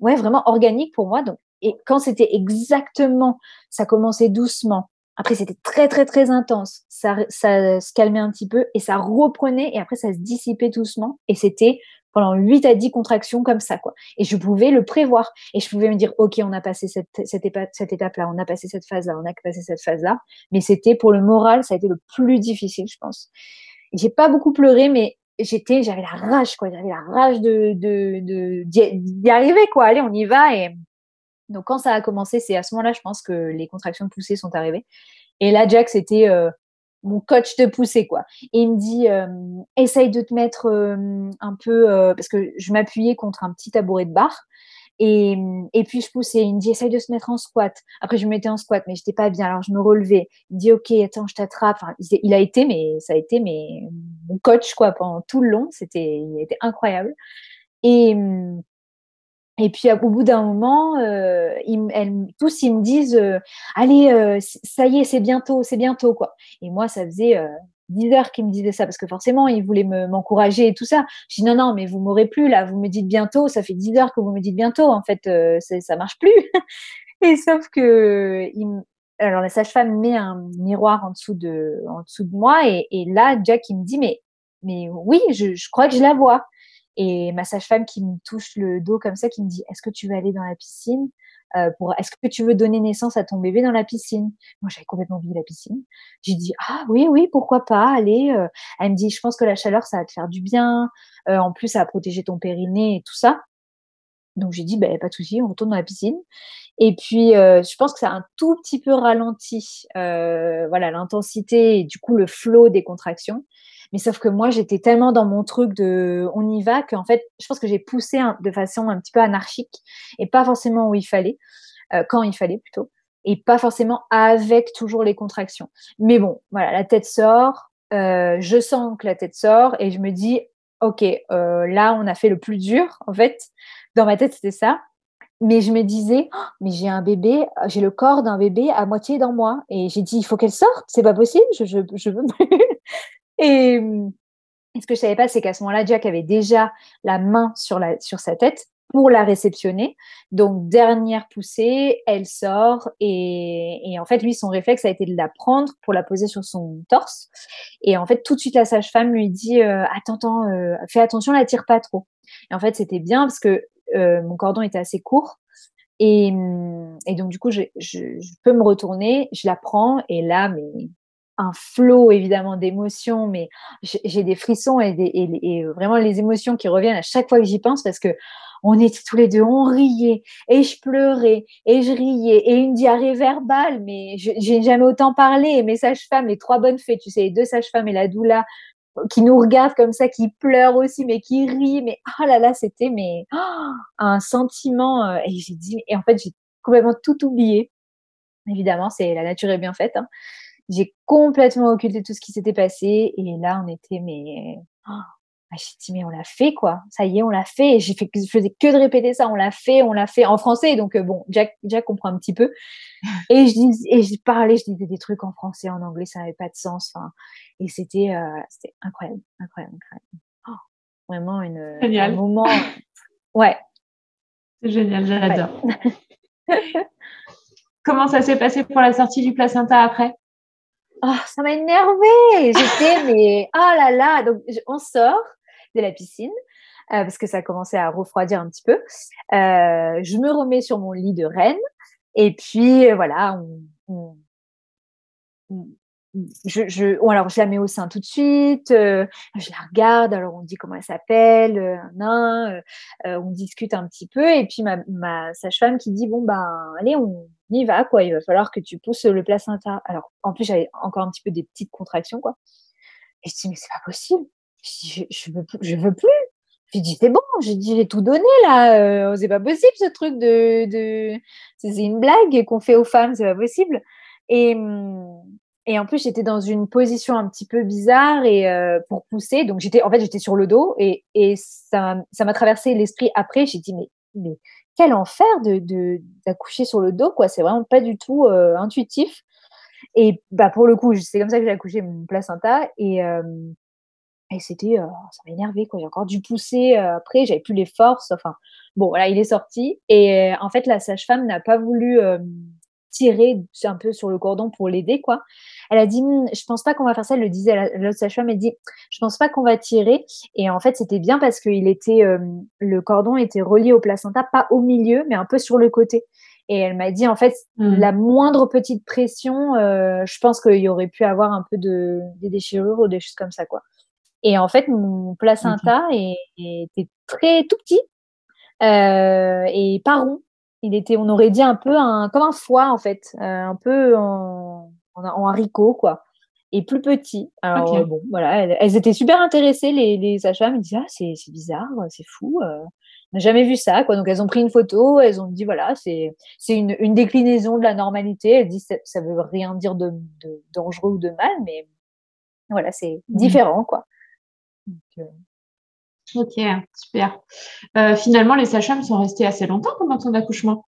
ouais, vraiment organique pour moi. Donc, et quand c'était exactement, ça commençait doucement. Après, c'était très, très, très intense. Ça, ça se calmait un petit peu et ça reprenait et après, ça se dissipait doucement. Et c'était pendant 8 à 10 contractions comme ça, quoi. Et je pouvais le prévoir. Et je pouvais me dire, OK, on a passé cette, cette, cette étape-là, on a passé cette phase-là, on a passé cette phase-là. Mais c'était pour le moral, ça a été le plus difficile, je pense. J'ai pas beaucoup pleuré, mais j'étais, j'avais la rage, quoi. J'avais la rage de, de, de, d'y arriver, quoi. Allez, on y va. Et donc, quand ça a commencé, c'est à ce moment-là, je pense que les contractions poussées sont arrivées. Et là, Jack, c'était, euh, mon coach de poussée quoi. Et il me dit euh, essaye de te mettre euh, un peu euh, parce que je m'appuyais contre un petit tabouret de bar et, et puis je poussais. Il me dit essaye de se mettre en squat. Après je me mettais en squat mais j'étais pas bien alors je me relevais. Il me dit ok attends je t'attrape. Enfin, il, a été mais ça a été mais mon coach quoi pendant tout le long. C'était il était incroyable. Et et puis au bout d'un moment, euh, ils, tous ils me disent euh, allez, euh, ça y est, c'est bientôt, c'est bientôt quoi. Et moi, ça faisait 10 heures qu'ils me disaient ça parce que forcément, ils voulaient m'encourager et tout ça. Je dis non, non, mais vous m'aurez plus là. Vous me dites bientôt. Ça fait 10 heures que vous me dites bientôt. En fait, ça marche plus. et sauf que alors la sage-femme met un miroir en dessous de, en dessous de moi et, et là, Jack il me dit mais mais oui, je, je crois que je la vois. Et ma sage-femme qui me touche le dos comme ça, qui me dit Est-ce que tu veux aller dans la piscine euh, pour Est-ce que tu veux donner naissance à ton bébé dans la piscine? Moi, j'avais complètement oublié la piscine. J'ai dit Ah oui, oui, pourquoi pas Allez. Euh. Elle me dit Je pense que la chaleur, ça va te faire du bien. Euh, en plus, ça va protéger ton périnée et tout ça. Donc j'ai dit bah, pas de souci, on retourne dans la piscine. Et puis je pense que ça a un tout petit peu ralenti, voilà l'intensité et du coup le flot des contractions. Mais sauf que moi, j'étais tellement dans mon truc de on y va qu'en fait, je pense que j'ai poussé de façon un petit peu anarchique et pas forcément où il fallait, euh, quand il fallait plutôt, et pas forcément avec toujours les contractions. Mais bon, voilà, la tête sort, euh, je sens que la tête sort et je me dis, ok, euh, là, on a fait le plus dur, en fait. Dans ma tête, c'était ça. Mais je me disais, oh, mais j'ai un bébé, j'ai le corps d'un bébé à moitié dans moi. Et j'ai dit, il faut qu'elle sorte, c'est pas possible, je, je, je veux. Et, ce que je savais pas, c'est qu'à ce moment-là, Jack avait déjà la main sur, la, sur sa tête pour la réceptionner. Donc, dernière poussée, elle sort et, en fait, lui, son réflexe a été de la prendre pour la poser sur son torse. Et en fait, tout de suite, la sage-femme lui dit euh, Attends, attends, euh, fais attention, la tire pas trop. Et en fait, c'était bien parce que euh, mon cordon était assez court. Et, donc, du coup, je, je, peux me retourner, je la prends et là, mais un flot évidemment d'émotions, mais j'ai des frissons et, et, vraiment les émotions qui reviennent à chaque fois que j'y pense parce que on était tous les deux, on riait et je pleurais et je riais et une diarrhée verbale, mais j'ai jamais autant parlé. Et mes sages-femmes, les trois bonnes fées, tu sais, les deux sages-femmes et la doula qui nous regardent comme ça, qui pleurent aussi, mais qui rient, mais oh là là, c'était oh, un sentiment. Euh, et j'ai dit, et en fait, j'ai complètement tout oublié. Évidemment, c'est la nature est bien faite. Hein. J'ai complètement occulté tout ce qui s'était passé. Et là, on était, mais. Oh, j'ai dit, mais on l'a fait, quoi. Ça y est, on l'a fait. Et j'ai fait, je faisais que de répéter ça. On l'a fait, on l'a fait en français. Donc, euh, bon, Jack, Jack comprend un petit peu. Et je, dis, et je parlais, je disais des trucs en français, en anglais, ça n'avait pas de sens. Enfin, et c'était euh, c'était incroyable, incroyable, incroyable. Oh, vraiment une, un moment. Ouais.
C'est génial, j'adore. Comment ça s'est passé pour la sortie du placenta après?
Oh, ça m'a énervé. J'étais, mais oh là là. Donc, on sort de la piscine euh, parce que ça commençait à refroidir un petit peu. Euh, je me remets sur mon lit de reine et puis euh, voilà, on, je, je, alors je la mets au sein tout de suite, euh, je la regarde, alors on dit comment elle s'appelle, euh, on discute un petit peu, et puis ma, ma sage-femme qui dit bon ben allez on y va quoi, il va falloir que tu pousses le placenta. Alors en plus j'avais encore un petit peu des petites contractions quoi, et je dis mais c'est pas possible, je, je, veux, je veux plus, J'ai dit, c'est bon, j'ai dit, j'ai tout donné là. c'est pas possible ce truc de. C'est une blague qu'on fait aux femmes, c'est pas possible. Et, hum, et en plus, j'étais dans une position un petit peu bizarre et pour pousser. Donc, j'étais, en fait, j'étais sur le dos et, et ça, ça m'a traversé l'esprit après. J'ai dit, mais, mais quel enfer de d'accoucher sur le dos, quoi. C'est vraiment pas du tout intuitif. Et bah, pour le coup, c'est comme ça que j'ai accouché mon placenta. Et, et c'était, ça m'a énervé, quoi. J'ai encore dû pousser après, j'avais plus les forces. Enfin, bon, voilà, il est sorti. Et en fait, la sage-femme n'a pas voulu tirer un peu sur le cordon pour l'aider, quoi. Elle a dit, «Hum, je pense pas qu'on va faire ça. Elle le disait à l'autre sage-femme. Elle dit, je pense pas qu'on va tirer. Et en fait, c'était bien parce que il était, le cordon était relié au placenta, pas au milieu, mais un peu sur le côté. Et elle m'a dit, en fait, mmh. la moindre petite pression, euh, je pense qu'il y aurait pu avoir un peu de des déchirures ou des choses comme ça, quoi. Et en fait, mon placenta était très tout petit euh, et pas rond. Il était, on aurait dit un peu un, comme un foie en fait, euh, un peu en, en, haricot quoi, et plus petit. Alors bon, voilà, elles, étaient super intéressées les, les sages-femmes. Elles disaient ah c'est bizarre, c'est fou. Euh, on n'a jamais vu ça quoi. Donc elles ont pris une photo, elles ont dit voilà c'est c'est une, une déclinaison de la normalité. Elles disent ça, ça veut rien dire de, de dangereux ou de mal, mais voilà c'est mmh. différent quoi.
Euh, ok, super. Euh, finalement, les sages-femmes sont restées assez longtemps pendant ton accouchement?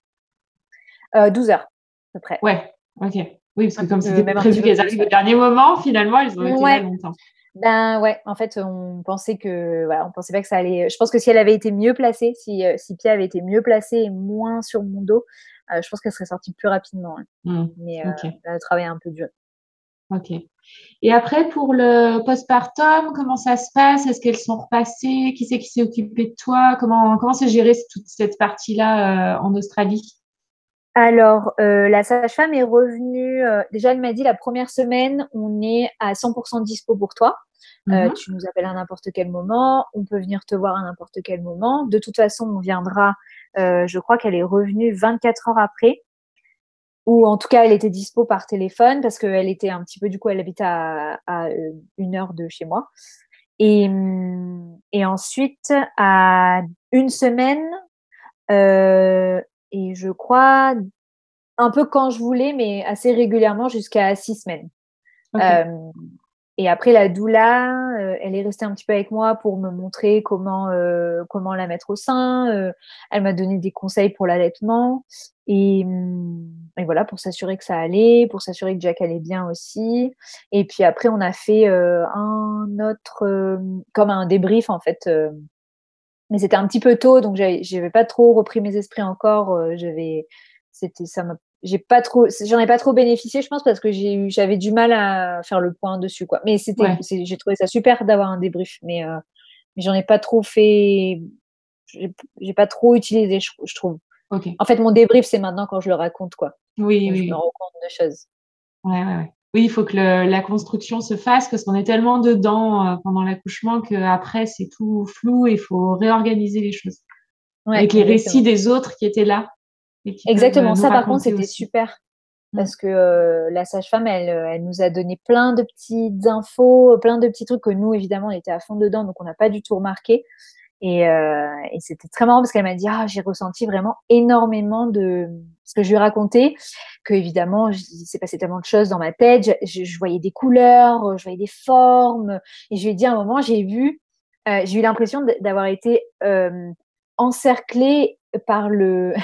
Euh, 12 heures, à peu près.
Ouais, ok. Oui, parce que comme c'était même prévu qu'elles arrivent au dernier moment, finalement, elles ont été là longtemps.
Ben ouais, en fait, on pensait que, voilà, on pensait pas que ça allait. Je pense que si elle avait été mieux placée, si, euh, si Pia avait été mieux placée et moins sur mon dos, je pense qu'elle serait sortie plus rapidement. Hein. Mmh, Mais elle a travaillé un peu dur.
Ok. Et après, pour le postpartum, comment ça se passe? Est-ce qu'elles sont repassées? Qui c'est qui s'est occupé de toi? Comment comment s'est gérée toute cette partie-là euh, en Australie?
Alors, euh, la sage-femme est revenue. Euh, déjà, elle m'a dit la première semaine, on est à 100% dispo pour toi. Mm-hmm. tu nous appelles à n'importe quel moment. On peut venir te voir à n'importe quel moment. De toute façon, on viendra. je crois qu'elle est revenue 24 heures après ou en tout cas elle était dispo par téléphone parce qu'elle était un petit peu du coup elle habite à, à euh, une heure de chez moi. Et, et ensuite à une semaine euh, et je crois un peu quand je voulais mais assez régulièrement jusqu'à six semaines. Euh, et après la doula, euh, elle est restée un petit peu avec moi pour me montrer comment euh, comment la mettre au sein. Euh, elle m'a donné des conseils pour l'allaitement et, hum, et, voilà pour s'assurer que ça allait, pour s'assurer que Jack allait bien aussi. Et puis après on a fait un autre comme un débrief en fait. mais c'était un petit peu tôt donc j'avais pas trop repris mes esprits encore. j'avais c'était ça m'a j'ai pas trop, j'en ai pas trop bénéficié, je pense, parce que j'ai eu, j'avais du mal à faire le point dessus, quoi. Mais c'était, j'ai trouvé ça super d'avoir un débrief, mais, euh, mais j'en ai pas trop fait, j'ai pas trop utilisé, je, trouve. En fait, mon débrief, c'est maintenant quand je le raconte, quoi.
Oui, oui.
Je me rends compte de choses.
Ouais, ouais, ouais. Oui, il faut que la construction se fasse parce qu'on est tellement dedans euh, pendant l'accouchement qu'après, c'est tout flou et il faut réorganiser les choses. Avec les récits des autres qui étaient là.
Exactement. Ça, par contre, c'était super. Mmh. Parce que euh, la sage-femme, elle, euh, elle nous a donné plein de petites infos, plein de petits trucs que nous, évidemment, on était à fond dedans, donc on n'a pas du tout remarqué. Et, euh, et c'était très marrant parce qu'elle m'a dit ah j'ai ressenti vraiment énormément de ce que je lui ai raconté que évidemment il s'est passé tellement de choses dans ma tête je, je, voyais des couleurs je voyais des formes et je lui ai dit à un moment j'ai vu euh, j'ai eu l'impression d'avoir été euh, encerclée par le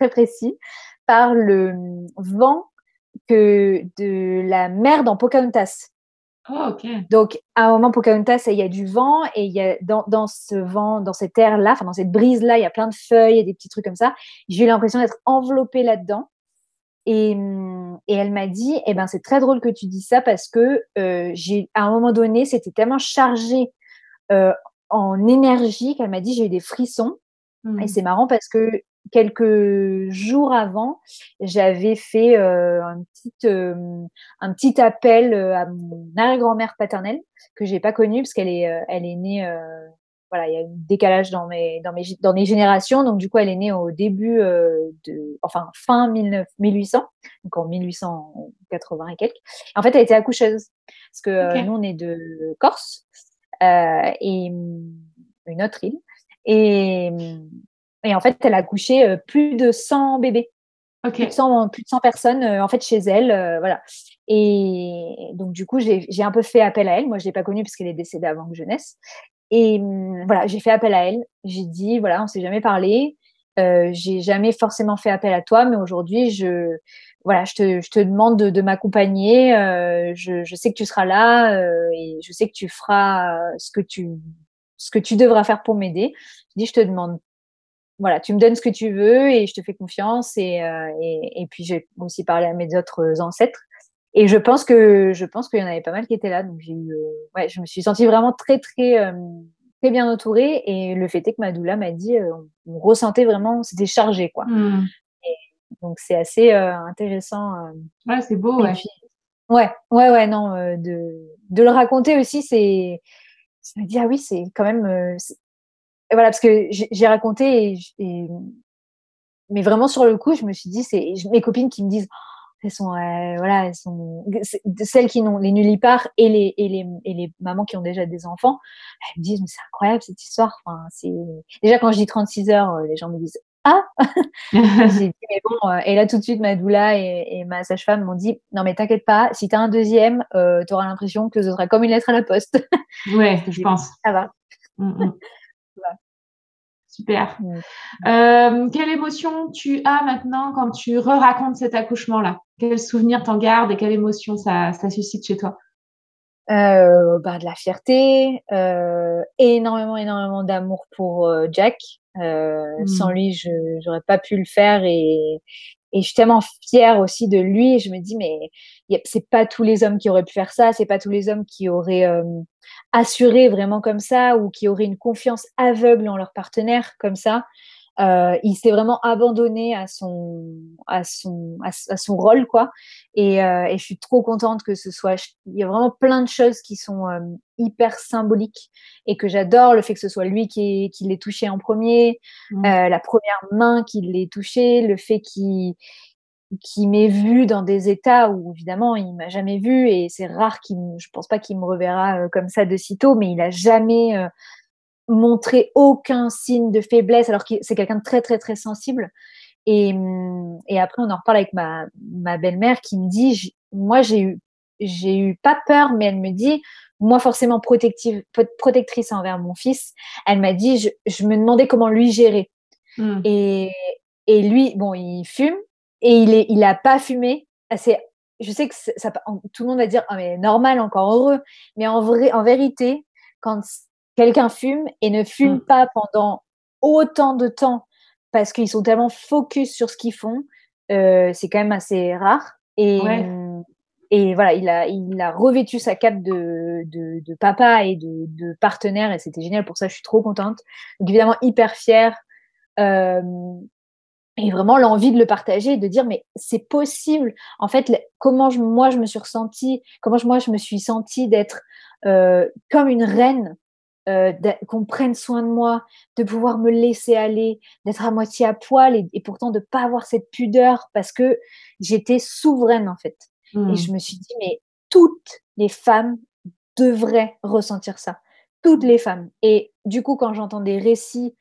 très précis, par le vent que de la mer dans Pocahontas.
Oh,
Donc, à un moment, Pocahontas, il y a du vent et il y a dans, dans ce vent, dans cette air-là, enfin dans cette brise-là, il y a plein de feuilles et des petits trucs comme ça. J'ai eu l'impression d'être enveloppée là-dedans. Et, et, elle m'a dit, eh ben, c'est très drôle que tu dis ça parce que euh, j'ai, à un moment donné, c'était tellement chargé euh, en énergie qu'elle m'a dit, j'ai eu des frissons. Et mmh. c'est marrant parce que quelques jours avant, j'avais fait euh, un, petit, euh, un petit appel euh, à mon arrière-grand-mère paternelle que j'ai pas connue parce qu'elle est, elle est née. voilà, il y a un décalage dans mes, dans mes, dans mes générations. Donc, du coup, elle est née au début de, enfin, fin 1800, donc en 1880 et quelques. En fait, elle était accoucheuse parce que nous, on est de Corse et une autre île. Et, et en fait, elle a accouché plus de 100 bébés. Plus, de 100, plus de 100 personnes en fait chez elle, voilà. Et donc du coup, j'ai un peu fait appel à elle. Moi, je l'ai pas connue parce qu'elle est décédée avant que je naisse. Et mmh, voilà, j'ai fait appel à elle. J'ai dit voilà, on s'est jamais parlé. Euh, j'ai jamais forcément fait appel à toi, mais aujourd'hui, je voilà, je te, je te demande de, de m'accompagner. Euh, je, je, sais que tu seras là euh, et je sais que tu feras ce que tu ce que tu devras faire pour m'aider. Je dis, je te demande. Voilà, tu me donnes ce que tu veux et je te fais confiance. Et, euh, et, et puis j'ai aussi parlé à mes autres ancêtres. Et je pense que je pense qu'il y en avait pas mal qui étaient là. Donc j'ai eu, euh, ouais, je me suis sentie vraiment très très euh, très bien entourée. Et le fait est que Madoula m'a dit, on, ressentait vraiment, c'était chargé, quoi.
Mmh.
Et donc c'est assez intéressant.
Ouais, c'est beau, ouais.
ouais, ouais, ouais, non, de, de le raconter aussi, c'est, je me dis ah oui, c'est quand même, et voilà, parce que j'ai raconté, et, mais vraiment sur le coup, je me suis dit, c'est mes copines qui me disent. elles sont voilà elles sont celles qui n'ont les nullipares et les et les et les mamans qui ont déjà des enfants elles me disent mais c'est incroyable cette histoire. Enfin c'est déjà quand je dis 36 heures les gens me disent ah! J'ai dit mais bon et là tout de suite ma doula et, et ma sage-femme m'ont dit non mais t'inquiète pas si t'as un deuxième euh, t'auras l'impression que ce sera comme une lettre à la poste.
Ouais je pense.
Ça va.
Mmh, Super. Euh, quelle émotion tu as maintenant quand tu re-racontes cet accouchement-là? Quel souvenir t'en gardes et quelle émotion ça, ça suscite chez toi?
Euh, bah, De la fierté, euh, énormément, énormément d'amour pour Jack. Mmh. Sans lui, je n'aurais pas pu le faire et, et je suis tellement fière aussi de lui. Je me dis, mais c'est pas tous les hommes qui auraient pu faire ça, c'est pas tous les hommes qui auraient assuré vraiment comme ça ou qui auraient une confiance aveugle en leur partenaire comme ça. Euh, il s'est vraiment abandonné à son à son à, son rôle quoi et, euh, et, je suis trop contente que ce soit il y a vraiment plein de choses qui sont euh, hyper symboliques et que j'adore le fait que ce soit lui qui, qui l'ait touché en premier mmh. euh, la première main qui l'ait touché le fait qu'il qui m'ait vu dans des états où évidemment il m'a jamais vu et c'est rare qu'il je pense pas qu'il me reverra euh, comme ça de sitôt mais il a jamais montré aucun signe de faiblesse alors que c'est quelqu'un de très très très sensible et, et après on en reparle avec ma, ma belle-mère qui me dit moi j'ai eu j'ai eu pas peur mais elle me dit moi forcément protective protectrice envers mon fils elle m'a dit je, je, me demandais comment lui gérer mmh. et et lui bon il fume et il est, il a pas fumé. C'est, je sais que ça, tout le monde va dire, ah mais normal, encore heureux. Mais en vrai, en vérité, quand quelqu'un fume et ne fume mmh. pas pendant autant de temps parce qu'ils sont tellement focus sur ce qu'ils font, euh, c'est quand même assez rare. Et, et voilà, il a, il a revêtu sa cape de, de, de papa et de, de partenaire et c'était génial. Pour ça, je suis trop contente. Donc évidemment, hyper fière. Euh, et vraiment l'envie de le partager, de dire mais c'est possible. En fait, comment je, moi je me suis ressentie, comment je, moi je me suis sentie d'être euh, comme une reine, euh, qu'on prenne soin de moi, de pouvoir me laisser aller, d'être à moitié à poil et, et pourtant de pas avoir cette pudeur parce que j'étais souveraine en fait. Et mmh. je me suis dit mais toutes les femmes devraient ressentir ça, toutes les femmes. Et du coup quand j'entends des récits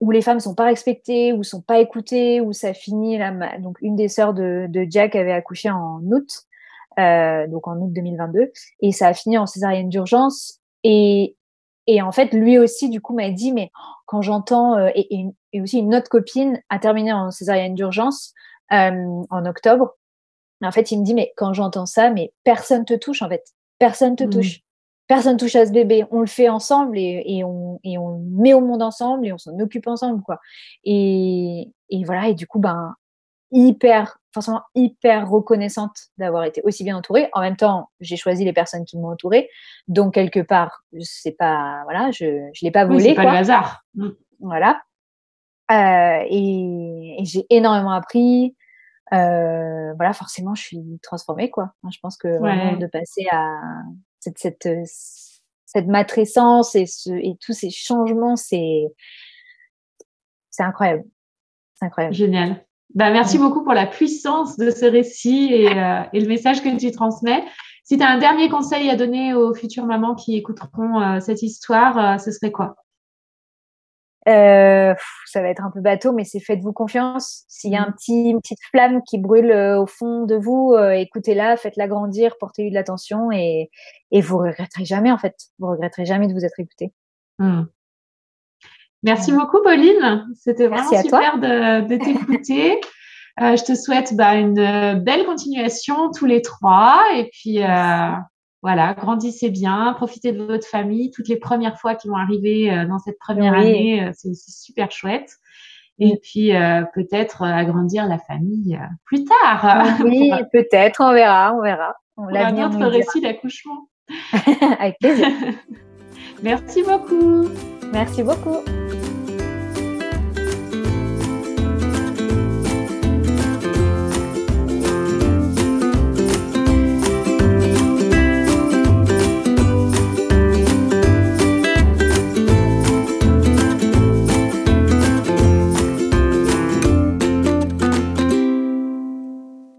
où les femmes sont pas respectées, ou sont pas écoutées, où ça finit là. Donc une des sœurs de, de Jack avait accouché en août, euh, donc en août 2022, et ça a fini en césarienne d'urgence. Et, et en fait, lui aussi, du coup, m'a dit, mais quand j'entends, euh, et, et, aussi une autre copine a terminé en césarienne d'urgence euh, en octobre. En fait, il me dit, mais quand j'entends ça, mais personne te touche, en fait. Personne te mmh. touche personne touche à ce bébé, on le fait ensemble et, et, on, et on le met au monde ensemble et on s'en occupe ensemble, quoi. Et, et, voilà, et du coup, ben, hyper, forcément hyper reconnaissante d'avoir été aussi bien entourée. En même temps, j'ai choisi les personnes qui m'ont entourée, donc quelque part, c'est pas, voilà, je, je l'ai pas volé.
Oui, c'est pas le hasard.
Mm. Voilà. Euh, et, et j'ai énormément appris. Euh, voilà, forcément, je suis transformée, quoi. Je pense que vraiment de passer à cette, cette, euh, cette matrescence et, ce, et tous ces changements, c'est c'est incroyable. C'est incroyable.
Génial. Bah, merci beaucoup pour la puissance de ce récit et, euh, et le message que tu transmets. Si tu as un dernier conseil à donner aux futures mamans qui écouteront euh, cette histoire, ce serait quoi?
Euh, ça va être un peu bateau, mais c'est faites-vous confiance. S'il y a un mmh. petit, une petite flamme qui brûle euh, au fond de vous, euh, écoutez-la, faites-la grandir, portez-lui de l'attention et, et vous regretterez jamais en fait. Vous regretterez jamais de vous être écouté. Mmh.
Merci beaucoup, Pauline. C'était vraiment super de, de t'écouter. je te souhaite bah, une belle continuation tous les trois et puis voilà, grandissez bien, profitez de votre famille. Toutes les premières fois qui vont arriver euh, dans cette première année, euh, c'est aussi super chouette. Et puis euh, peut-être agrandir la famille plus tard.
Oui, peut-être, on verra, on verra.
On a notre récit d'accouchement.
Avec plaisir.
Merci beaucoup.
Merci beaucoup.